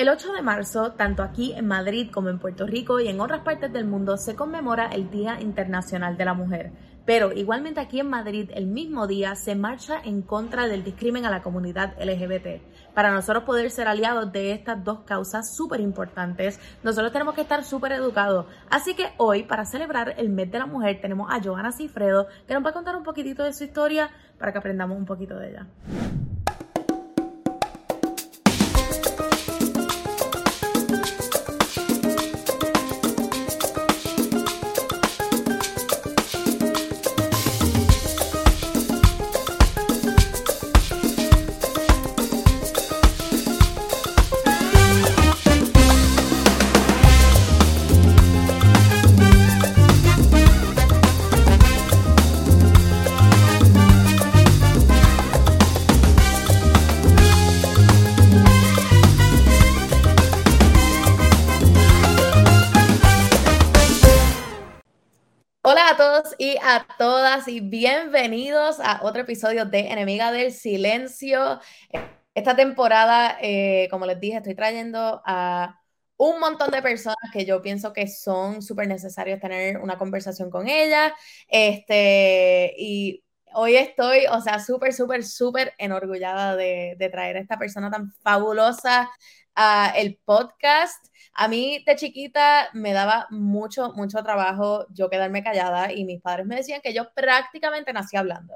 El 8 de marzo, tanto aquí en Madrid como en Puerto Rico y en otras partes del mundo, se conmemora el Día Internacional de la Mujer. Pero igualmente aquí en Madrid, el mismo día, se marcha en contra del discrimen a la comunidad LGBT. Para nosotros poder ser aliados de estas dos causas súper importantes, nosotros tenemos que estar súper educados. Así que hoy, para celebrar el mes de la mujer, tenemos a Joana Cifredo, que nos va a contar un poquitito de su historia para que aprendamos un poquito de ella. A todas y bienvenidos a otro episodio de Enemiga del Silencio. Esta temporada, eh, como les dije, estoy trayendo a un montón de personas que yo pienso que son súper necesarios tener una conversación con ellas. Este, y hoy estoy, o sea, súper, súper, súper enorgullada de, de traer a esta persona tan fabulosa a el podcast. A mí de chiquita me daba mucho, mucho trabajo yo quedarme callada y mis padres me decían que yo prácticamente nací hablando.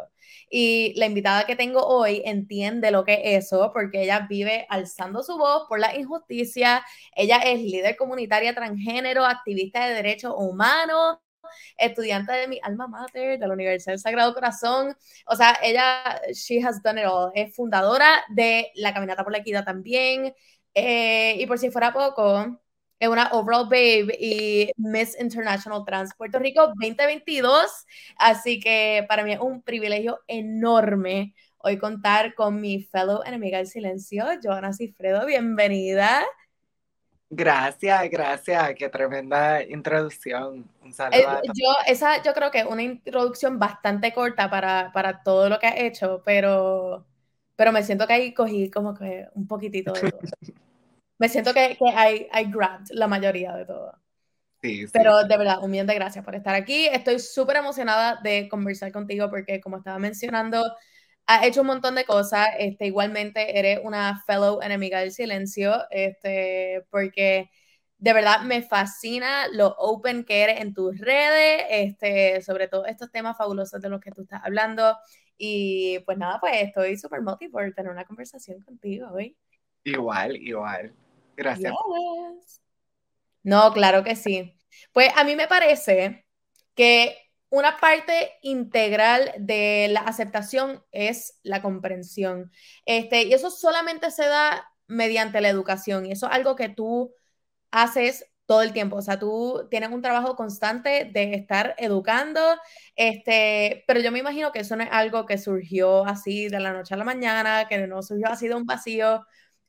Y la invitada que tengo hoy entiende lo que es eso porque ella vive alzando su voz por la injusticia. Ella es líder comunitaria transgénero, activista de derechos humanos, estudiante de mi alma mater de la Universidad del Sagrado Corazón. O sea, ella, she has done it all. Es fundadora de la Caminata por la Equidad también. Eh, y por si fuera poco, es una Overall Babe y Miss International Trans Puerto Rico 2022. Así que para mí es un privilegio enorme hoy contar con mi fellow enemiga del silencio, Joana Cifredo. Bienvenida. Gracias, gracias, qué tremenda introducción. Un saludo. Eh, yo, esa yo creo que es una introducción bastante corta para, para todo lo que has hecho, pero, pero me siento que ahí cogí como que un poquitito de todo. me siento que, que hay, hay grabbed la mayoría de todo. Sí, Pero de verdad, un millón de gracias por estar aquí. Estoy súper emocionada de conversar contigo porque, como estaba mencionando, has hecho un montón de cosas. Este, igualmente, eres una fellow enemiga del silencio, este, porque de verdad me fascina lo open que eres en tus redes, este, sobre todo estos temas fabulosos de los que tú estás hablando. Y pues nada, pues estoy súper motivada por tener una conversación contigo hoy. Igual, igual. Gracias. No, claro que sí. Pues a mí me parece que una parte integral de la aceptación es la comprensión. Este, y eso solamente se da mediante la educación. Y eso es algo que tú haces todo el tiempo. O sea, tú tienes un trabajo constante de estar educando, este, pero yo me imagino que eso no es algo que surgió así de la noche a la mañana, que no surgió así de un vacío.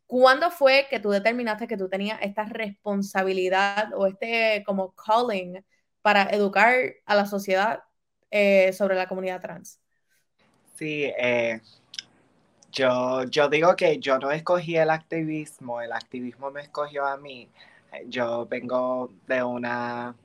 ¿Cuándo fue que tú determinaste que tú tenías esta responsabilidad o este como calling para educar a la sociedad eh, sobre la comunidad trans? Sí, eh, yo, yo digo que yo no escogí el activismo, el activismo me escogió a mí. Yo vengo de una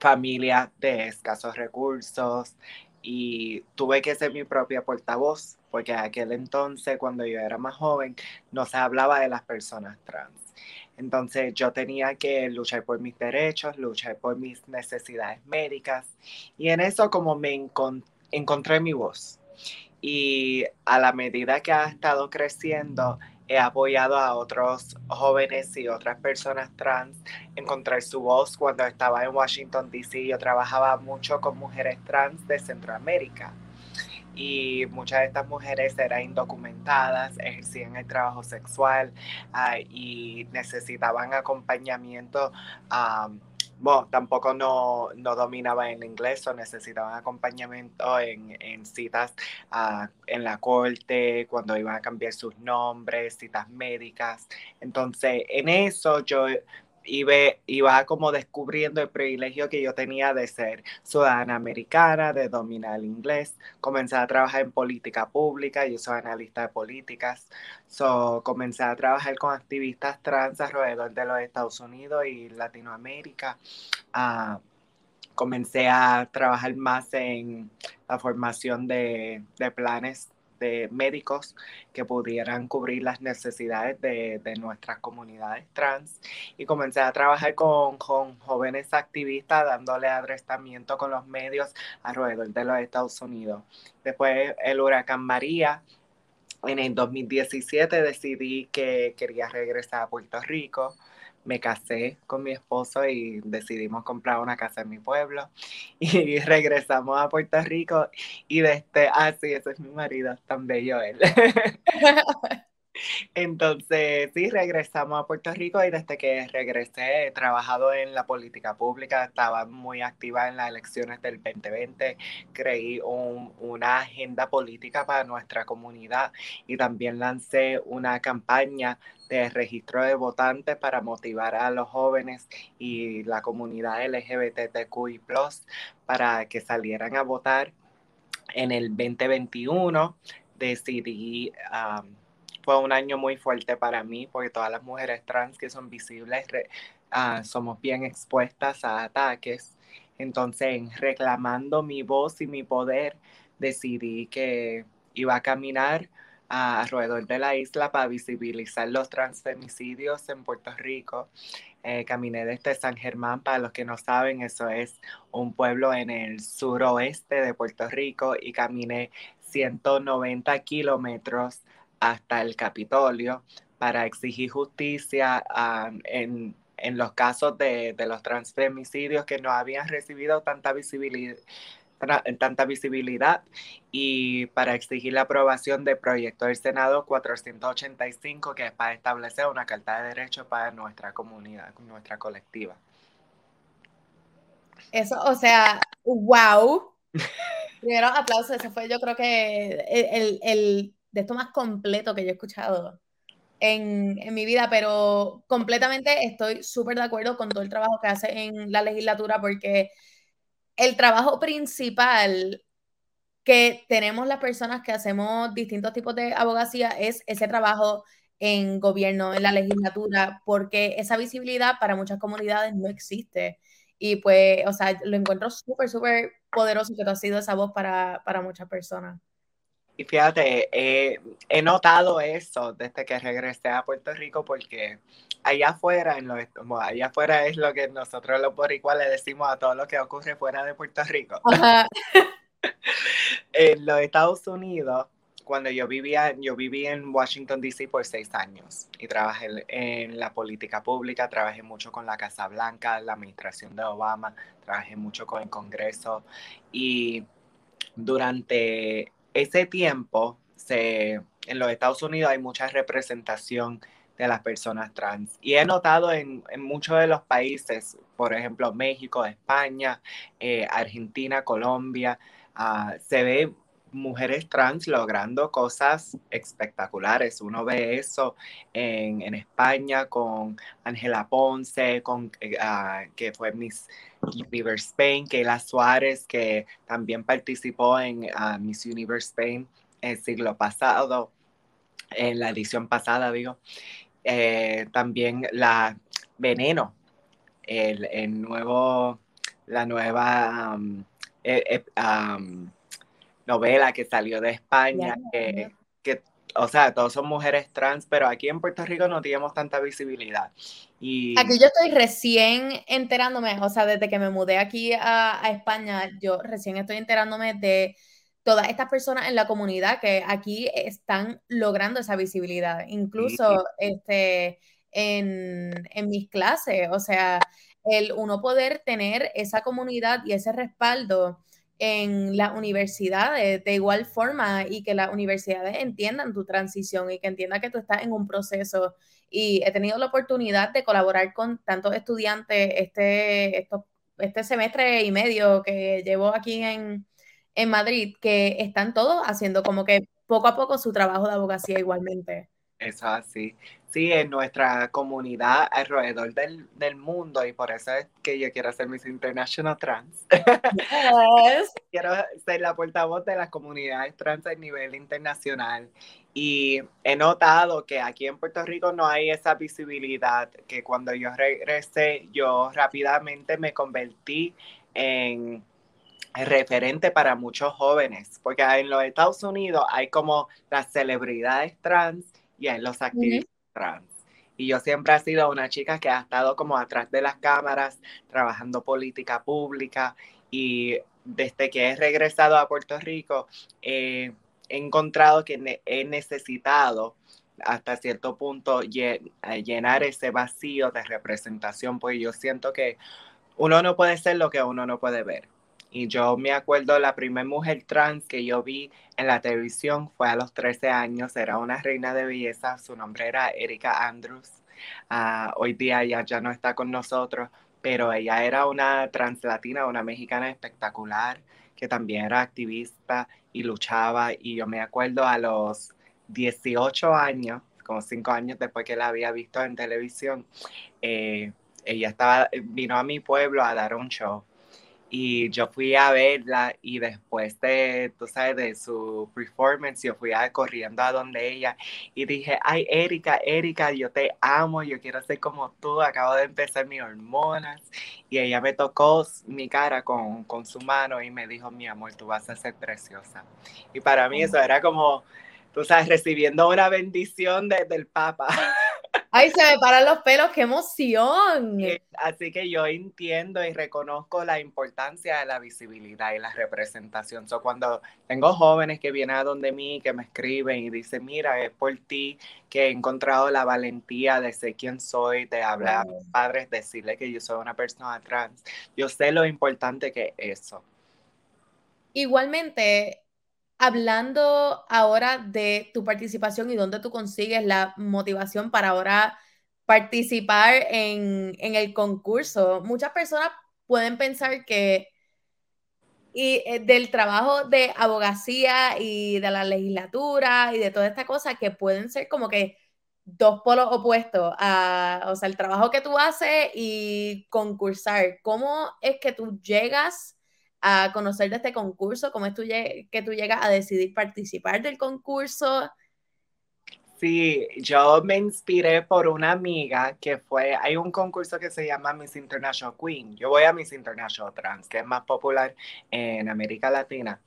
familia de escasos recursos y tuve que ser mi propia portavoz porque aquel entonces, cuando yo era más joven, no se hablaba de las personas trans. Entonces yo tenía que luchar por mis derechos, luchar por mis necesidades médicas y en eso como me encontré mi voz. Y a la medida que ha estado creciendo, he apoyado a otros jóvenes y otras personas trans encontrar su voz. Cuando estaba en Washington, D.C., yo trabajaba mucho con mujeres trans de Centroamérica y muchas de estas mujeres eran indocumentadas, ejercían el trabajo sexual ah, y necesitaban acompañamiento. bueno, tampoco no, no dominaban el inglés o necesitaban acompañamiento en, en citas ah, en la corte, cuando iban a cambiar sus nombres, citas médicas. Entonces, en eso yo iba, iba como descubriendo el privilegio que yo tenía de ser ciudadana americana, de dominar el inglés. Comencé a trabajar en política pública, yo soy analista de políticas. So, comencé a trabajar con activistas trans alrededor de los Estados Unidos y Latinoamérica. Uh, comencé a trabajar más en la formación de, de planes de médicos que pudieran cubrir las necesidades de, de nuestras comunidades trans y comencé a trabajar con, con, jóvenes activistas dándole adresamiento con los medios alrededor de los Estados Unidos. Después el huracán María, en el 2017 decidí que quería regresar a Puerto Rico me casé con mi esposo y decidimos comprar una casa en mi pueblo y regresamos a Puerto Rico y desde, ah, sí, ese es mi marido, tan bello él. Entonces, sí, regresamos a Puerto Rico y desde que regresé he trabajado en la política pública, estaba muy activa en las elecciones del 2020, creí una agenda política para nuestra comunidad y también lancé una campaña de registro de votantes para motivar a los jóvenes y la comunidad LGBTQI para que salieran a votar en el 2021. Decidí fue un año muy fuerte para mí porque todas las mujeres trans que son visibles uh, somos bien expuestas a ataques. Entonces, reclamando mi voz y mi poder, decidí que iba a caminar alrededor de la isla para visibilizar los transfemicidios en Puerto Rico. Eh, caminé desde San Germán, para los que no saben, eso es un pueblo en el suroeste de Puerto Rico y caminé 190 kilómetros hasta el Capitolio para exigir justicia en, los casos de, los transfemicidios que no habían recibido tanta visibilidad, tanta visibilidad y para exigir la aprobación del proyecto del Senado 485 que es para establecer una carta de derechos para nuestra comunidad, nuestra colectiva. Eso, o sea, wow. Primero aplausos, ese fue yo creo que el, el de esto más completo que yo he escuchado en, en mi vida, pero completamente estoy súper de acuerdo con todo el trabajo que hace en la legislatura porque el trabajo principal que tenemos las personas que hacemos distintos tipos de abogacía es ese trabajo en gobierno, en la legislatura, porque esa visibilidad para muchas comunidades no existe. Y pues, o sea, lo encuentro súper, súper poderoso que tú has sido esa voz para, para muchas personas. Y fíjate, he notado eso desde que regresé a Puerto Rico porque allá afuera, en allá afuera es lo que nosotros los boricuas le decimos a todo lo que ocurre fuera de Puerto Rico. en los Estados Unidos, cuando yo vivía, yo viví en Washington, D.C. por seis años y trabajé en la política pública, trabajé mucho con la Casa Blanca, la administración de Obama, trabajé mucho con el Congreso y durante ese tiempo se, en los Estados Unidos hay mucha representación de las personas trans. Y he notado en, muchos de los países, por ejemplo, México, España, eh, Argentina, Colombia, ah, se ve mujeres trans logrando cosas espectaculares. Uno ve eso en, España con Ángela Ponce, con, eh, ah, que fue Miss Universe Spain, Keila Suárez, que también participó en uh, Miss Universe Spain el siglo pasado, en la edición pasada, digo. Eh, también la Veneno, el, nuevo, la nueva um, eh, novela que salió de España, que, que, o sea, todos son mujeres trans, pero aquí en Puerto Rico no tenemos tanta visibilidad. Y... Aquí yo estoy recién enterándome, o sea, desde que me mudé aquí a, a España, yo recién estoy enterándome de todas estas personas en la comunidad que aquí están logrando esa visibilidad, incluso este, en, en, mis clases, o sea, el uno poder tener esa comunidad y ese respaldo en las universidades de igual forma y que las universidades entiendan tu transición y que entiendan que tú estás en un proceso. Y he tenido la oportunidad de colaborar con tantos estudiantes este, este semestre y medio que llevo aquí en, en Madrid, que están todos haciendo como que poco a poco su trabajo de abogacía igualmente. Eso así. Sí, en nuestra comunidad alrededor del, del, mundo y por eso es que yo quiero ser Miss International Trans. quiero ser la portavoz de las comunidades trans a nivel internacional. Y he notado que aquí en Puerto Rico no hay esa visibilidad, que cuando yo regresé yo rápidamente me convertí en referente para muchos jóvenes, porque en los Estados Unidos hay como las celebridades trans y hay los activistas Y yo siempre he sido una chica que ha estado como atrás de las cámaras, trabajando política pública y desde que he regresado a Puerto Rico he encontrado que he necesitado hasta cierto punto llenar ese vacío de representación, porque yo siento que uno no puede ser lo que uno no puede ver. Y yo me acuerdo, la primera mujer trans que yo vi en la televisión fue a los 13 años, era una reina de belleza, su nombre era Erika Andrews. Ah, hoy día ella ya no está con nosotros, pero ella era una translatina, una mexicana espectacular, que también era activista y luchaba. Y yo me acuerdo a los 18 años, como 5 años después que la había visto en televisión, eh, ella estaba, vino a mi pueblo a dar un show y yo fui a verla y después de, tú sabes, de su performance, yo fui a, corriendo a donde ella y dije, ay, Erika, Erika, yo te amo, yo quiero ser como tú, acabo de empezar mis hormonas. Y ella me tocó mi cara con, con su mano y me dijo, mi amor, tú vas a ser preciosa. Y para mí eso era como, tú sabes, recibiendo una bendición desde el Papa. Ay, se me paran los pelos, qué emoción. Así que yo entiendo y reconozco la importancia de la visibilidad y la representación. So, cuando tengo jóvenes que vienen a donde mí, que me escriben y dicen, mira, es por ti que he encontrado la valentía de ser quien soy, de hablar a mis padres, decirle que yo soy una persona trans. Yo sé lo importante que es eso. Igualmente, hablando ahora de tu participación y dónde tú consigues la motivación para ahora participar en, el concurso, muchas personas pueden pensar que y eh, del trabajo de abogacía y de la legislatura y de toda esta cosa que pueden ser como que dos polos opuestos a, o sea, el trabajo que tú haces y concursar. ¿Cómo es que tú llegas a conocer de este concurso? ¿Cómo es que tú llegas a decidir participar del concurso? Sí, yo me inspiré por una amiga que fue, hay un concurso que se llama Miss International Queen. Yo voy a Miss International Trans, que es más popular en América Latina.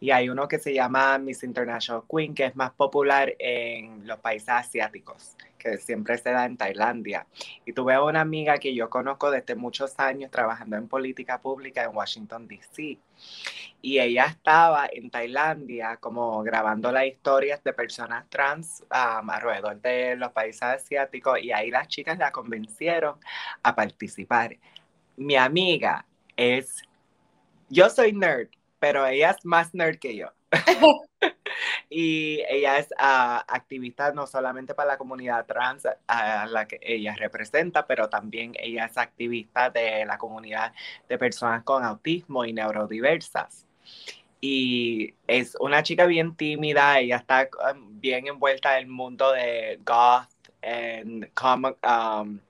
Y hay uno que se llama Miss International Queen, que es más popular en los países asiáticos que siempre se da en Tailandia. Y tuve una amiga que yo conozco desde muchos años trabajando en política pública en Washington, D.C. Y ella estaba en Tailandia como grabando las historias de personas trans um, alrededor de los países asiáticos y ahí las chicas la convencieron a participar. Mi amiga es, yo soy nerd, pero ella es más nerd que yo. y ella es ah, activista no solamente para la comunidad trans a la que ella representa, pero también ella es activista de la comunidad de personas con autismo y neurodiversas. Y es una chica bien tímida, ella está um, bien envuelta en el mundo de goth and comic, um,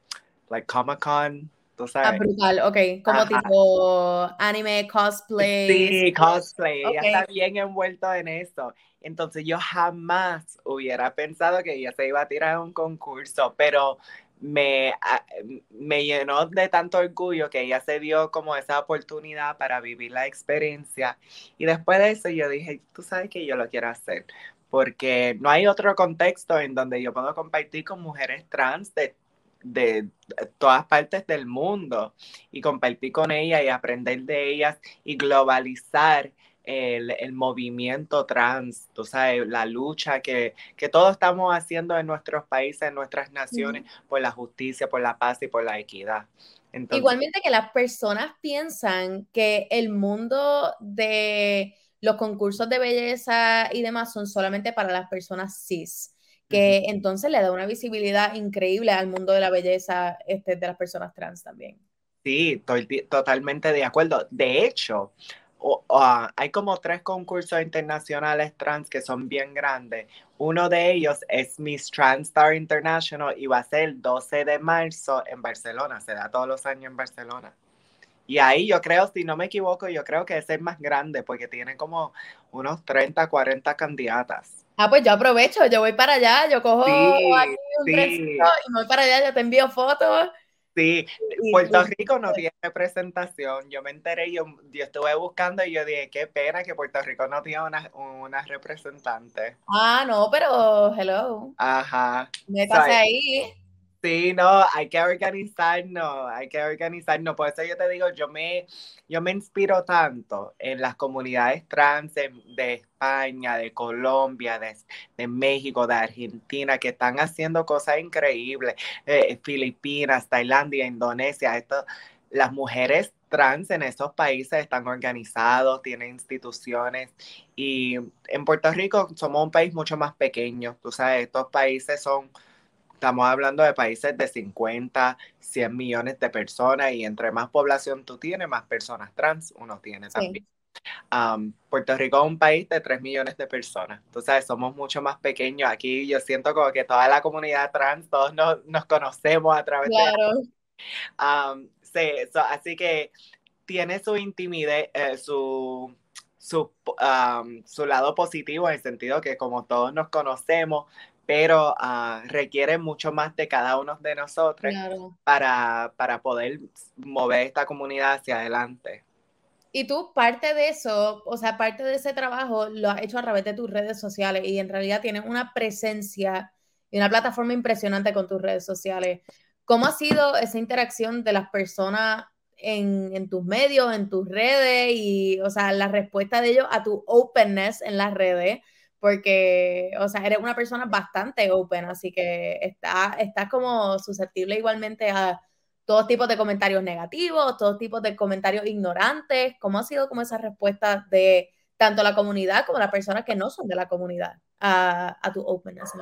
like Comic Con Ah, brutal, ok. Como tipo anime, cosplay. Sí, cosplay. Ella está bien envuelta en eso. Entonces yo jamás hubiera pensado que ella se iba a tirar a un concurso, pero me, ah, me llenó de tanto orgullo que ella se dio como esa oportunidad para vivir la experiencia. Y después de eso yo dije, tú sabes que yo lo quiero hacer, porque no hay otro contexto en donde yo puedo compartir con mujeres trans de de todas partes del mundo y compartir con ellas y aprender de ellas y globalizar el, movimiento trans, tú sabes, la lucha que, que, todos estamos haciendo en nuestros países, en nuestras naciones, por la justicia, por la paz y por la equidad. Igualmente que las personas piensan que el mundo de los concursos de belleza y demás son solamente para las personas cis que entonces le da una visibilidad increíble al mundo de la belleza este, de las personas trans también. Sí, estoy totalmente de acuerdo. De hecho, hay como tres concursos internacionales trans que son bien grandes. Uno de ellos es Miss Trans Star International y va a ser el 12 de marzo en Barcelona. Se da todos los años en Barcelona. Y ahí yo creo, si no me equivoco, yo creo que es el más grande porque tiene como unos 30, 40 candidatas. Ah, pues yo aprovecho, yo voy para allá, yo cojo aquí un y voy para allá, yo te envío fotos. Sí, Puerto Rico no tiene representación. Yo me enteré, yo, yo estuve buscando y yo dije, qué pena que Puerto Rico no tiene una, una representante. Ah, no, pero hello. Ajá. Métase ahí. Sí, no, hay que organizarnos, hay que organizarnos. Por eso yo te digo, yo me, yo me inspiro tanto en las comunidades trans de, España, de Colombia, de, México, de Argentina, que están haciendo cosas increíbles. Eh, Filipinas, Tailandia, Indonesia, esto, las mujeres trans en esos países están organizados, tienen instituciones y en Puerto Rico somos un país mucho más pequeño. Tú sabes, estos países son Estamos hablando de países de 50, 100 millones de personas y entre más población tú tienes, más personas trans uno tiene también. Puerto Rico es un país de 3 millones de personas. Entonces, somos mucho más pequeños. Aquí yo siento como que toda la comunidad trans, todos nos, nos conocemos a través de... sí, así que tiene su intimidad, eh, su, su, su lado positivo en el sentido que como todos nos conocemos, pero uh, requiere mucho más de cada uno de nosotros para, para poder mover esta comunidad hacia adelante. Y tú parte de eso, o sea, parte de ese trabajo lo has hecho a través de tus redes sociales y en realidad tienes una presencia y una plataforma impresionante con tus redes sociales. ¿Cómo ha sido esa interacción de las personas en, en, tus medios, en tus redes y, o sea, la respuesta de ellos a tu openness en las redes? Porque, o sea, eres una persona bastante open, así que estás está como susceptible igualmente a todos tipos de comentarios negativos, todos tipos de comentarios ignorantes. ¿Cómo ha sido como esa respuesta de tanto la comunidad como las personas que no son de la comunidad a, a tu openness?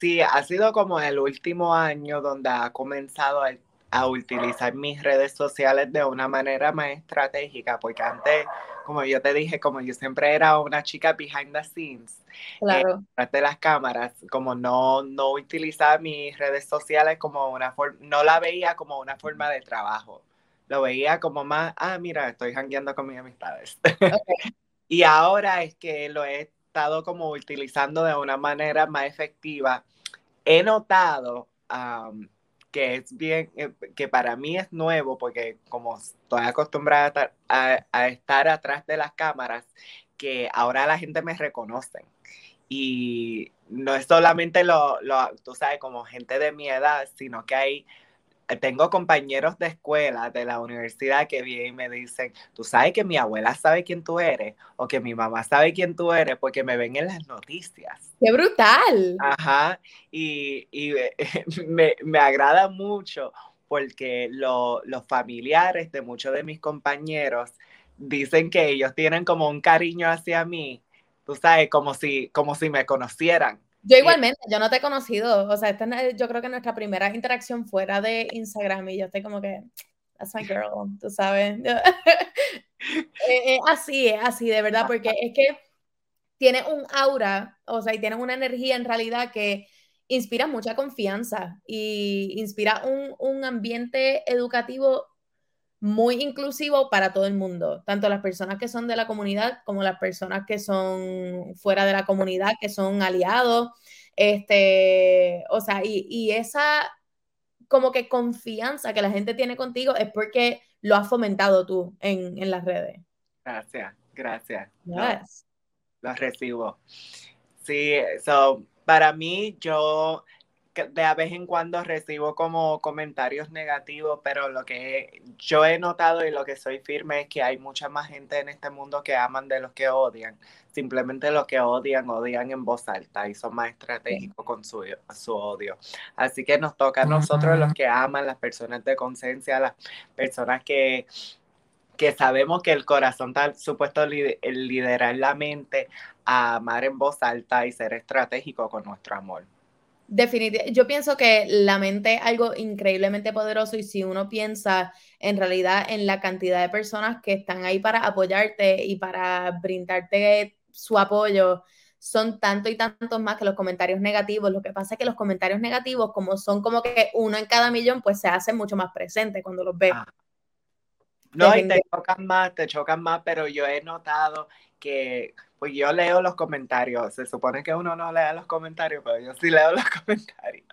Sí, ha sido como el último año donde ha comenzado el a utilizar mis redes sociales de una manera más estratégica, porque antes, como yo te dije, como yo siempre era una chica behind the scenes, eh, claro. de las cámaras, como no, no utilizaba mis redes sociales como una forma, no la veía como una forma de trabajo, lo veía como más, ah, mira, estoy jangueando con mis amistades. y ahora es que lo he estado como utilizando de una manera más efectiva. He notado que es bien, eh, que para mí es nuevo, porque como estoy acostumbrada a, estar atrás de las cámaras, que ahora la gente me reconoce. Y no es solamente lo, lo, tú sabes, como gente de mi edad, sino que hay tengo compañeros de escuela, de la universidad, que vienen y me dicen, tú sabes que mi abuela sabe quién tú eres, o que mi mamá sabe quién tú eres, porque me ven en las noticias. ¡Qué brutal! Ajá, y, me, agrada mucho porque los familiares de muchos de mis compañeros dicen que ellos tienen como un cariño hacia mí, tú sabes, como si, como si me conocieran. Yo igualmente, yo no te he conocido, o sea, esta es, yo creo que nuestra primera interacción fuera de Instagram y yo estoy como que, that's my girl, tú sabes. Eh, eh, así, es así, de verdad, porque es que tiene un aura, o sea, y tiene una energía en realidad que inspira mucha confianza y inspira un, un ambiente educativo muy inclusivo para todo el mundo, tanto las personas que son de la comunidad como las personas que son fuera de la comunidad, que son aliados, este, o sea, y, esa como que confianza que la gente tiene contigo es porque lo has fomentado tú en, las redes. Gracias, gracias. Lo, recibo. Sí, so, para mí yo de vez en cuando recibo como comentarios negativos, pero lo que yo he notado y lo que soy firme es que hay mucha más gente en este mundo que aman de los que odian. Simplemente los que odian, odian en voz alta y son más estratégicos con su, su odio. Así que nos toca a nosotros los que aman, las personas de conciencia, las personas que, que sabemos que el corazón está supuesto liderar la mente a amar en voz alta y ser estratégico con nuestro amor. Definitivamente, yo pienso que la mente es algo increíblemente poderoso y si uno piensa en realidad en la cantidad de personas que están ahí para apoyarte y para brindarte su apoyo, son tanto y tantos más que los comentarios negativos. Lo que pasa es que los comentarios negativos, como son como que uno en cada millón, pues se hacen mucho más presentes cuando los ves. Ah. No, y te chocan más, te chocan más, pero yo he notado que pues yo leo los comentarios. Se supone que uno no lea los comentarios, pero yo sí leo los comentarios.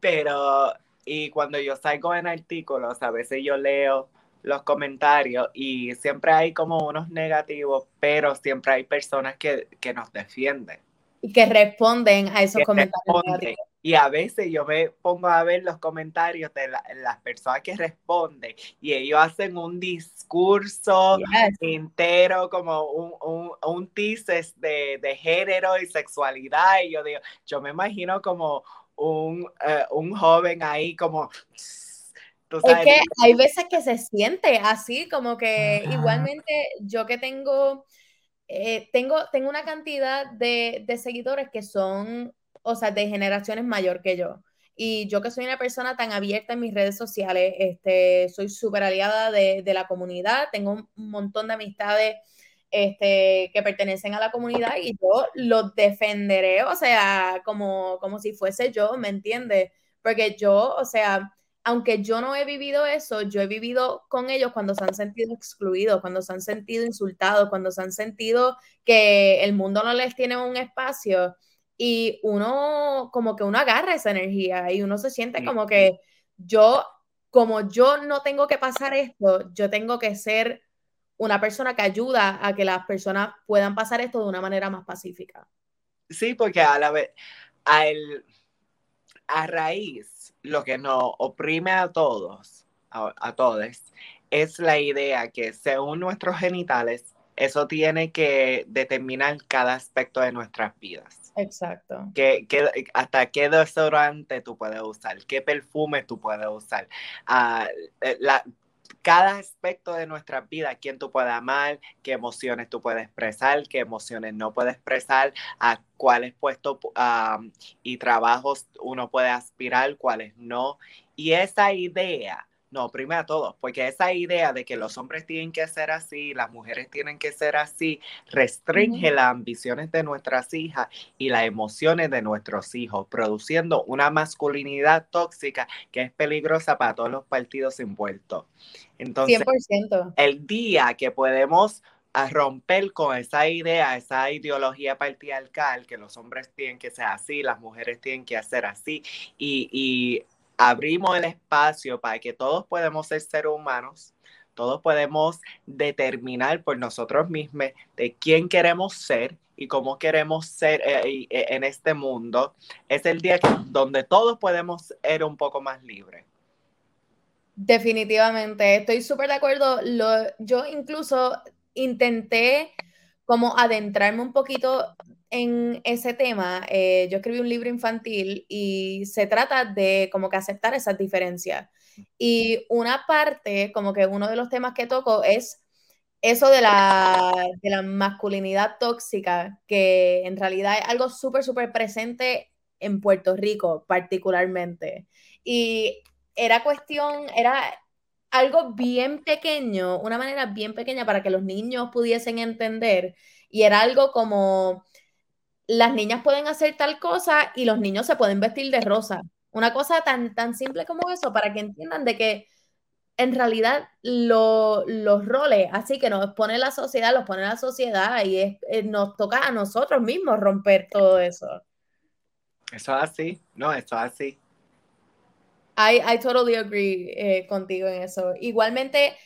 Pero, y cuando yo salgo en artículos, a veces yo leo los comentarios y siempre hay como unos negativos, pero siempre hay personas que, que nos defienden. Y que responden a esos comentarios. Y a veces yo me pongo a ver los comentarios de las personas que responden y ellos hacen un discurso entero, como un, un, un teaser de, de, género y sexualidad. Y yo digo, yo me imagino como un, eh, un joven ahí como... Es que hay veces que se siente así, como que igualmente yo que tengo, eh, tengo, tengo una cantidad de, de seguidores que son o sea, de generaciones mayor que yo. Y yo que soy una persona tan abierta en mis redes sociales, este, soy súper aliada de, la comunidad, tengo un montón de amistades este, que pertenecen a la comunidad y yo los defenderé, o sea, como, como si fuese yo, ¿me entiendes? Porque yo, o sea, aunque yo no he vivido eso, yo he vivido con ellos cuando se han sentido excluidos, cuando se han sentido insultados, cuando se han sentido que el mundo no les tiene un espacio y uno como que uno agarra esa energía y uno se siente como que yo, como yo no tengo que pasar esto, yo tengo que ser una persona que ayuda a que las personas puedan pasar esto de una manera más pacífica. Sí, porque a la vez, a, a raíz, lo que nos oprime a todos, a, a todos, es la idea que según nuestros genitales, eso tiene que determinar cada aspecto de nuestras vidas. Exacto. Que, hasta qué desodorante tú puedes usar, qué perfume tú puedes usar. Ah, eh, cada aspecto de nuestra vida, quién tú puedes amar, qué emociones tú puedes expresar, qué emociones no puedes expresar, a cuáles puestos y trabajos uno puede aspirar, cuáles no. Y esa idea no, primero todo, porque esa idea de que los hombres tienen que ser así, las mujeres tienen que ser así, restringe las ambiciones de nuestras hijas y las emociones de nuestros hijos, produciendo una masculinidad tóxica que es peligrosa para todos los partidos envueltos. Entonces, 100%. el día que podemos romper con esa idea, esa ideología patriarcal, que los hombres tienen que ser así, las mujeres tienen que hacer así, y, y abrimos el espacio para que todos podemos ser seres humanos, todos podemos determinar por nosotros mismos de quién queremos ser y cómo queremos ser eh, eh, en este mundo, es el día donde todos podemos ser un poco más libres. Definitivamente, estoy súper de acuerdo. yo incluso intenté como adentrarme un poquito en ese tema, eh, yo escribí un libro infantil y se trata de como que aceptar esas diferencias. Y una parte, como que uno de los temas que toco es eso de la, de la masculinidad tóxica, que en realidad es algo súper, súper presente en Puerto Rico particularmente. Y era cuestión, era algo bien pequeño, una manera bien pequeña para que los niños pudiesen entender. Y era algo como las niñas pueden hacer tal cosa y los niños se pueden vestir de rosa. Una cosa tan, tan simple como eso, para que entiendan de que en realidad los roles, así que nos pone la sociedad, los pone la sociedad y es, eh, nos toca a nosotros mismos romper todo eso. Eso es así, no, eso es así. I, I totally agree eh, contigo en eso. Igualmente,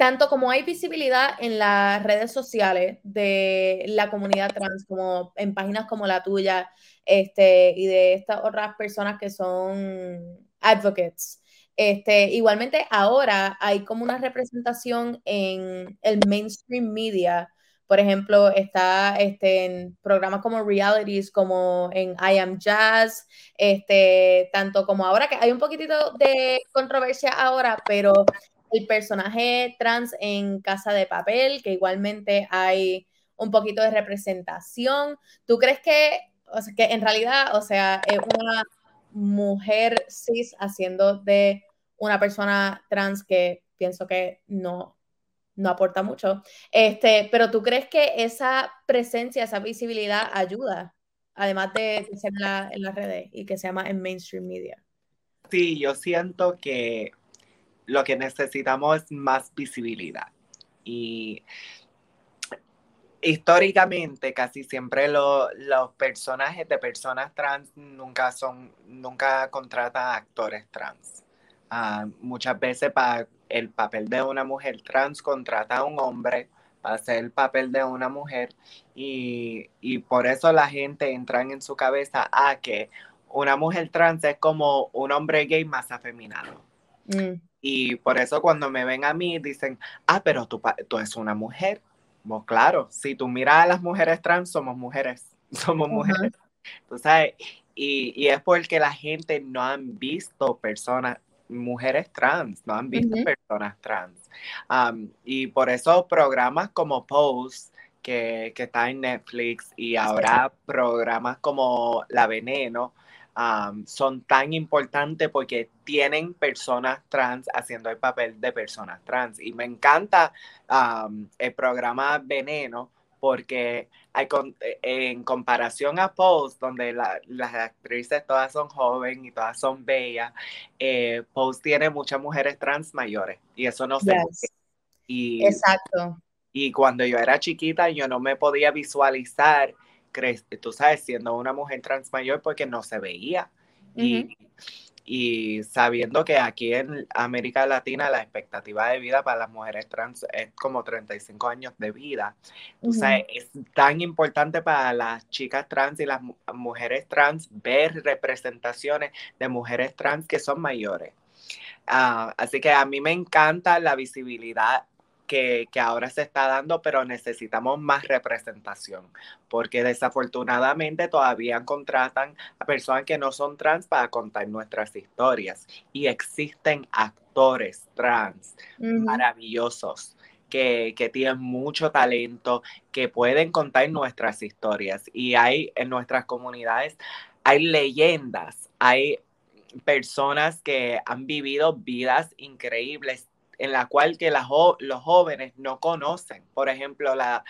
tanto como hay visibilidad en las redes sociales de la comunidad trans, como en páginas como la tuya, este, y de estas otras personas que son advocates. Este, igualmente ahora hay como una representación en el mainstream media. Por ejemplo, está este, en programas como realities, como en I Am Jazz, este, tanto como ahora que hay un poquitito de controversia ahora, pero el personaje trans en Casa de Papel, que igualmente hay un poquito de representación. ¿Tú crees que, o sea, que en realidad, o sea, es una mujer cis haciendo de una persona trans que pienso que no, no aporta mucho. Este, pero tú crees que esa presencia, esa visibilidad ayuda, además de ser en, la, en las redes y que sea más en mainstream media. Sí, yo siento que lo que necesitamos es más visibilidad. Y históricamente casi siempre los personajes de personas trans nunca son, nunca contratan actores trans. Ah, muchas veces para el papel de una mujer trans contrata a un hombre para hacer el papel de una mujer y, por eso la gente entra en su cabeza a que una mujer trans es como un hombre gay más afeminado. Mm. Y por eso cuando me ven a mí dicen, ah, pero tú, tú eres una mujer. Bueno, claro, si tú miras a las mujeres trans, somos mujeres, somos mujeres. Tú sabes, y, y, es porque la gente no han visto personas, mujeres trans, no han visto personas trans. y por eso programas como Pose, que, que está en Netflix, y ahora programas como La Veneno, son tan importantes porque tienen personas trans haciendo el papel de personas trans. Y me encanta el programa Veneno porque hay en comparación a Pose, donde las actrices todas son jóvenes y todas son bellas, eh, Pose tiene muchas mujeres trans mayores y eso no sé. Y, Exacto. Y cuando yo era chiquita, yo no me podía visualizar tú sabes, siendo una mujer trans mayor porque no se veía. y, y, sabiendo que aquí en América Latina la expectativa de vida para las mujeres trans es como 35 años de vida. Tú sabes, es tan importante para las chicas trans y las mujeres trans ver representaciones de mujeres trans que son mayores. Ah, así que a mí me encanta la visibilidad que, ahora se está dando, pero necesitamos más representación, porque desafortunadamente todavía contratan a personas que no son trans para contar nuestras historias. Y existen actores trans maravillosos. Que, que, tienen mucho talento, que pueden contar nuestras historias. Y hay en nuestras comunidades, hay leyendas, hay personas que han vivido vidas increíbles en la cual que los jóvenes no conocen. Por ejemplo, la,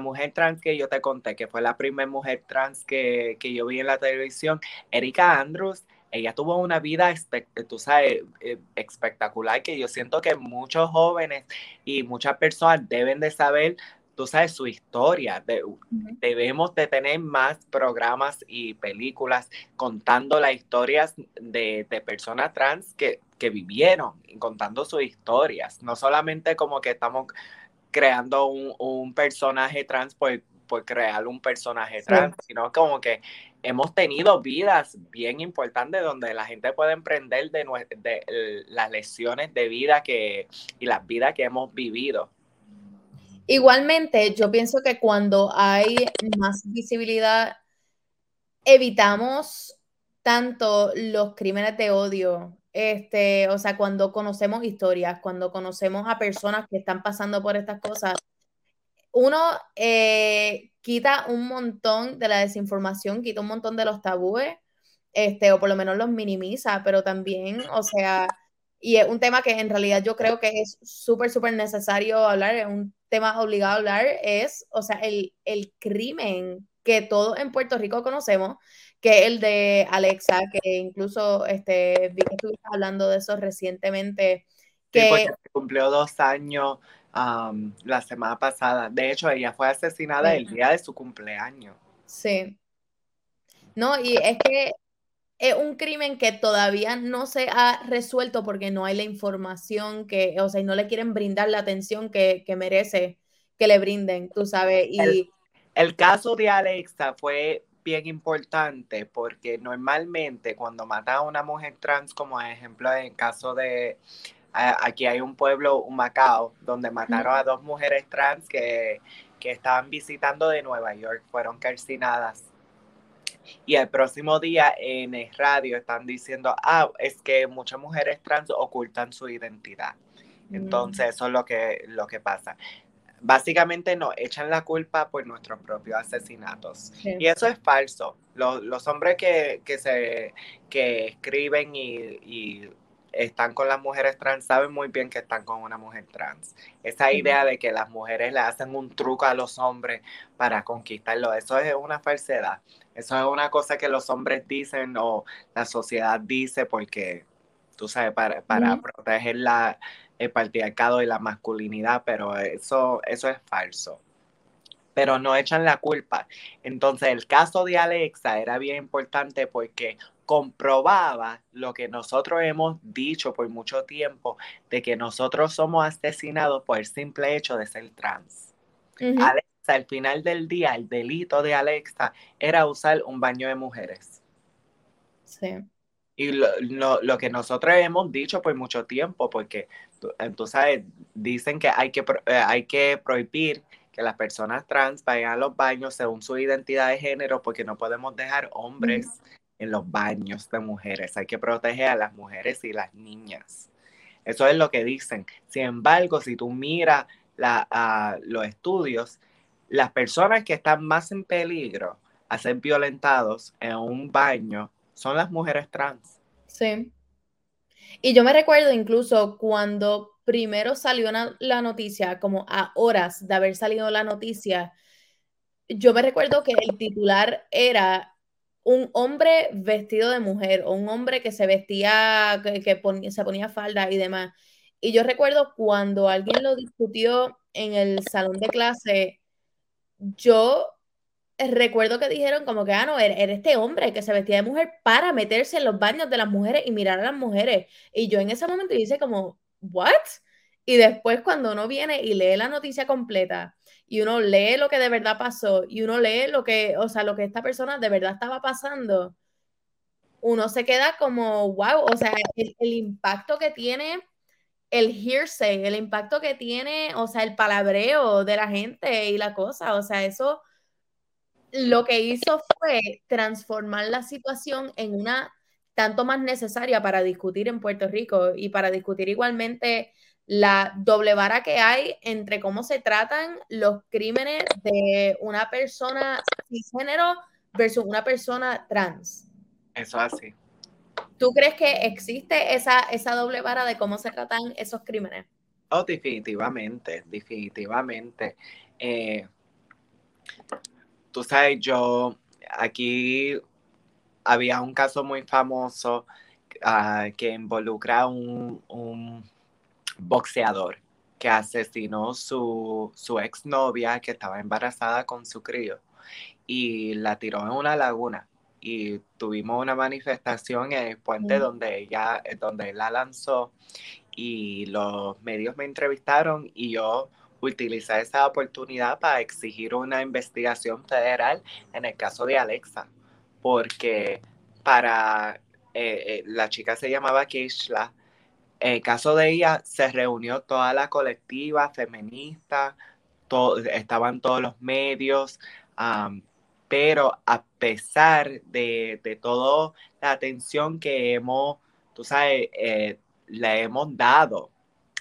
mujer trans que yo te conté, que fue la primera mujer trans que, yo vi en la televisión, Erika Andrews, ella tuvo una vida tú sabes, eh, espectacular que yo siento que muchos jóvenes y muchas personas deben de saber tú sabes su historia. Debemos de tener más programas y películas contando las historias de, personas trans que, que, vivieron, contando sus historias. No solamente como que estamos creando un, personaje trans por, por, crear un personaje trans, sino como que hemos tenido vidas bien importantes donde la gente puede emprender de, de las lecciones de vida que, y las vidas que hemos vivido. Igualmente, yo pienso que cuando hay más visibilidad, evitamos tanto los crímenes de odio, este, o sea, cuando conocemos historias, cuando conocemos a personas que están pasando por estas cosas, uno eh, quita un montón de la desinformación, quita un montón de los tabúes, este, o por lo menos los minimiza, pero también, o sea, y es un tema que en realidad yo creo que es súper, súper necesario hablar, es un tema obligado a hablar, es, o sea, el, el crimen que todos en Puerto Rico conocemos, que es el de Alexa, que incluso este, vi que estuviste hablando de eso recientemente. Que cumplió dos años la semana pasada. De hecho, ella fue asesinada el día de su cumpleaños. Sí. No, y es que es un crimen que todavía no se ha resuelto porque no hay la información que, o sea, y no le quieren brindar la atención que, merece que le brinden, tú sabes. Y... El, caso de Alexa fue bien importante porque normalmente cuando matan a una mujer trans, como ejemplo en el caso de, aquí hay un pueblo, un Macao, donde mataron a dos mujeres trans que, que estaban visitando de Nueva York, fueron calcinadas y el próximo día en el radio están diciendo, ah, es que muchas mujeres trans ocultan su identidad. Entonces, mm. eso es lo que, lo que pasa. básicamente nos echan la culpa por nuestros propios asesinatos. Y eso es falso. Los, hombres que, se, que escriben y, están con las mujeres trans saben muy bien que están con una mujer trans. Esa idea de que las mujeres le hacen un truco a los hombres para conquistarlo, eso es una falsedad. Eso es una cosa que los hombres dicen o la sociedad dice porque, tú sabes, para, para proteger la, el patriarcado y la masculinidad, pero eso, eso es falso. Pero no echan la culpa. Entonces el caso de Alexa era bien importante porque comprobaba lo que nosotros hemos dicho por mucho tiempo, de que nosotros somos asesinados por el simple hecho de ser trans. Alexa, al final del día, el delito de Alexa era usar un baño de mujeres. Sí. Y lo, lo, que nosotros hemos dicho por mucho tiempo, porque tú, sabes, dicen que hay que, eh, hay que prohibir que las personas trans vayan a los baños según su identidad de género, porque no podemos dejar hombres en los baños de mujeres. Hay que proteger a las mujeres y las niñas. Eso es lo que dicen. Sin embargo, si tú miras la, los estudios, las personas que están más en peligro a ser violentados en un baño son las mujeres trans. Sí. Y yo me recuerdo incluso cuando primero salió la noticia, como a horas de haber salido la noticia, yo me recuerdo que el titular era un hombre vestido de mujer o un hombre que se vestía, que, se ponía falda y demás. Y yo recuerdo cuando alguien lo discutió en el salón de clase, yo recuerdo que dijeron como que, ah, no, era, este hombre que se vestía de mujer para meterse en los baños de las mujeres y mirar a las mujeres. Y yo en ese momento hice como, ¿what? Y después cuando uno viene y lee la noticia completa y uno lee lo que de verdad pasó y uno lee lo que, o sea, lo que esta persona de verdad estaba pasando, uno se queda como, wow, o sea, el impacto que tiene el hearsay, el impacto que tiene, o sea, el palabreo de la gente y la cosa, o sea, eso lo que hizo fue transformar la situación en una tanto más necesaria para discutir en Puerto Rico y para discutir igualmente la doble vara que hay entre cómo se tratan los crímenes de una persona cisgénero versus una persona trans. Eso así. ¿Tú crees que existe esa, esa doble vara de cómo se tratan esos crímenes? Oh, definitivamente, definitivamente. Eh, tú sabes, yo aquí había un caso muy famoso ah, que involucra a un, boxeador que asesinó su, su exnovia que estaba embarazada con su crío y la tiró en una laguna y tuvimos una manifestación en el puente donde ella donde la lanzó y los medios me entrevistaron y yo utilizar esa oportunidad para exigir una investigación federal en el caso de Alexa, porque para eh, eh, la chica se llamaba Keishla, en el caso de ella se reunió toda la colectiva feminista, estaban todos los medios, pero a pesar de, de toda la atención que hemos, tú sabes, eh, le hemos dado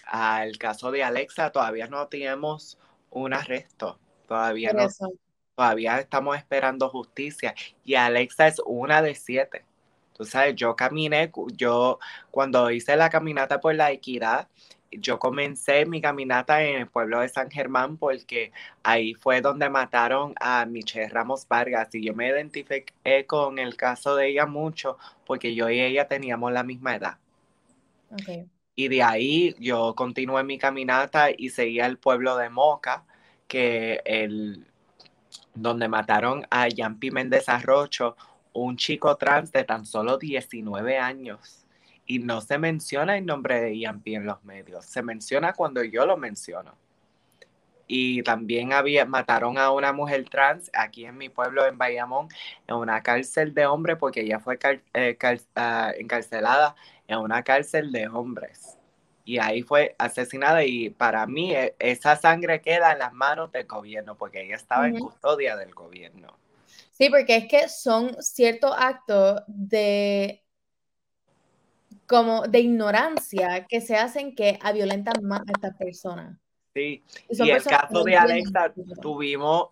al caso de Alexa todavía no tenemos un arresto, todavía no, todavía estamos esperando justicia y Alexa es una de siete. Tú sabes, yo caminé, yo cuando hice la caminata por la equidad, yo comencé mi caminata en el pueblo de San Germán porque ahí fue donde mataron a Michelle Ramos Vargas y yo me identifiqué con el caso de ella mucho porque yo y ella teníamos la misma edad. Okay. Y de ahí yo continué mi caminata y seguía el pueblo de Moca, que el, donde mataron a Yampi Méndez Arrocho, un chico trans de tan solo 19 años. Y no se menciona el nombre de Yampi en los medios, se menciona cuando yo lo menciono. Y también había, mataron a una mujer trans aquí en mi pueblo, en Bayamón, en una cárcel de hombres, porque ella fue eh, ah, encarcelada en una cárcel de hombres. Y ahí fue asesinada y para mí e, esa sangre queda en las manos del gobierno porque ella estaba en custodia del gobierno. Sí, porque es que son ciertos actos de como de ignorancia que se hacen que violentan más a estas personas. Sí, y, el caso de Alexa, tuvimos,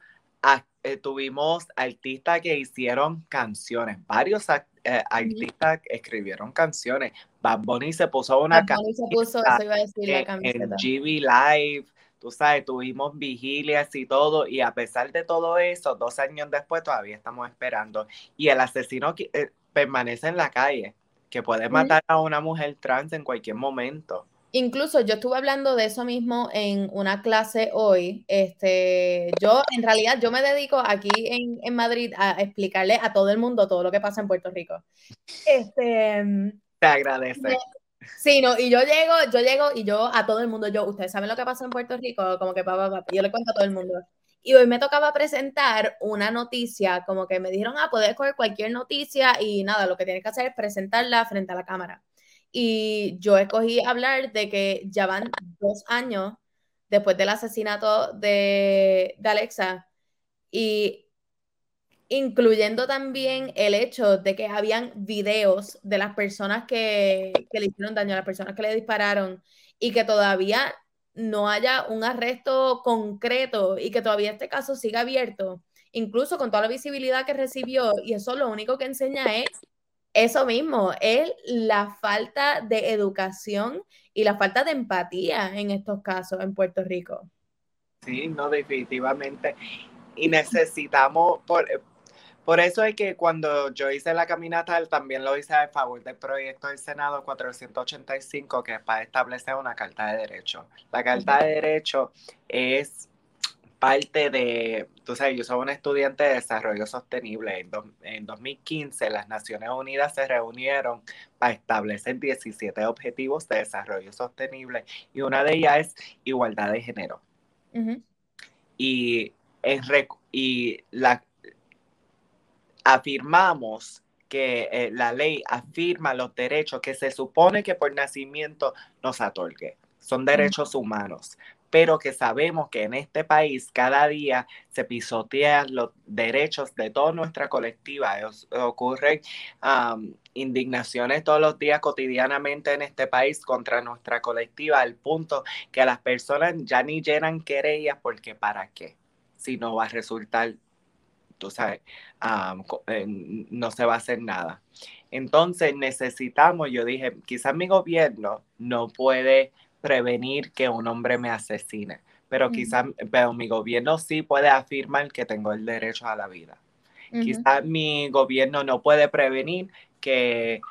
eh, tuvimos artistas que hicieron canciones, varios eh, artistas escribieron canciones. Bad Bunny se puso una canción en GB Live, tú sabes, tuvimos vigilias y todo, y a pesar de todo eso, dos años después todavía estamos esperando. Y el asesino eh, permanece en la calle, que puede matar a una mujer trans en cualquier momento. Incluso yo estuve hablando de eso mismo en una clase hoy. Este, yo, en realidad, yo me dedico aquí en, en Madrid a explicarle a todo el mundo todo lo que pasa en Puerto Rico. Este, Te agradece. Sí, no, y yo llego, yo llego y yo a todo el mundo, yo, ustedes saben lo que pasa en Puerto Rico, como que papá, papá, yo le cuento a todo el mundo. Y hoy me tocaba presentar una noticia, como que me dijeron, ah, puedes escoger cualquier noticia y nada, lo que tienes que hacer es presentarla frente a la cámara. Y yo escogí hablar de que ya van dos años después del asesinato de, Alexa y incluyendo también el hecho de que habían videos de las personas que, le hicieron daño, a las personas que le dispararon, y que todavía no haya un arresto concreto y que todavía este caso siga abierto, incluso con toda la visibilidad que recibió, y eso lo único que enseña es eso mismo, es la falta de educación y la falta de empatía en estos casos en Puerto Rico. Sí, no, definitivamente. Y necesitamos, por, por eso es que cuando yo hice la caminata, también lo hice a favor del proyecto del Senado 485, que es para establecer una carta de derecho. La carta de derecho es parte de, tú sabes, yo soy un estudiante de desarrollo sostenible. En, en 2015 las Naciones Unidas se reunieron para establecer 17 objetivos de desarrollo sostenible y una de ellas es igualdad de género. Y, en, y la, afirmamos que eh, la ley afirma los derechos que se supone que por nacimiento nos otorgue. Son derechos humanos, pero que sabemos que en este país cada día se pisotean los derechos de toda nuestra colectiva. ocurren indignaciones todos los días cotidianamente en este país contra nuestra colectiva al punto que las personas ya ni llenan querellas porque para qué, si no va a resultar tú sabes, eh, no se va a hacer nada. Entonces necesitamos, yo dije, quizás mi gobierno no puede prevenir que un hombre me asesine, pero quizás, pero mi gobierno sí puede afirmar que tengo el derecho a la vida. Quizás mi gobierno no puede prevenir que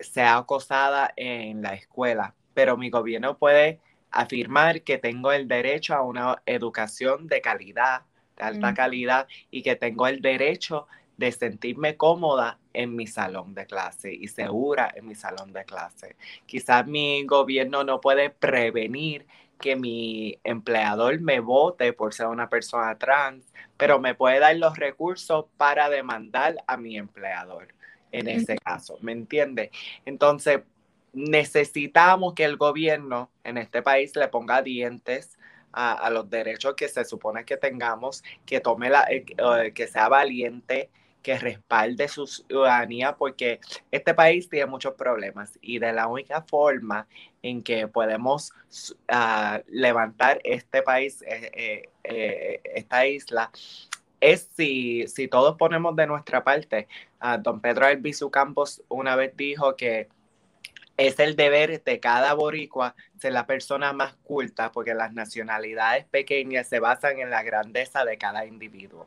sea acosada en la escuela, pero mi gobierno puede afirmar que tengo el derecho a una educación de calidad de alta calidad y que tengo el derecho de sentirme cómoda en mi salón de clase y segura en mi salón de clase. Quizás mi gobierno no puede prevenir que mi empleador me vote por ser una persona trans, pero me puede dar los recursos para demandar a mi empleador en ese caso, ¿me entiende? Entonces, necesitamos que el gobierno en este país le ponga dientes a, los derechos que se supone que tengamos, que tome la, eh, eh, que sea valiente, que respalde su ciudadanía, porque este país tiene muchos problemas y de la única forma en que podemos ah, levantar este país, eh, esta isla, es si, si todos ponemos de nuestra parte. Uh, don Pedro Albizu Campos una vez dijo que es el deber de cada boricua ser la persona más culta porque las nacionalidades pequeñas se basan en la grandeza de cada individuo.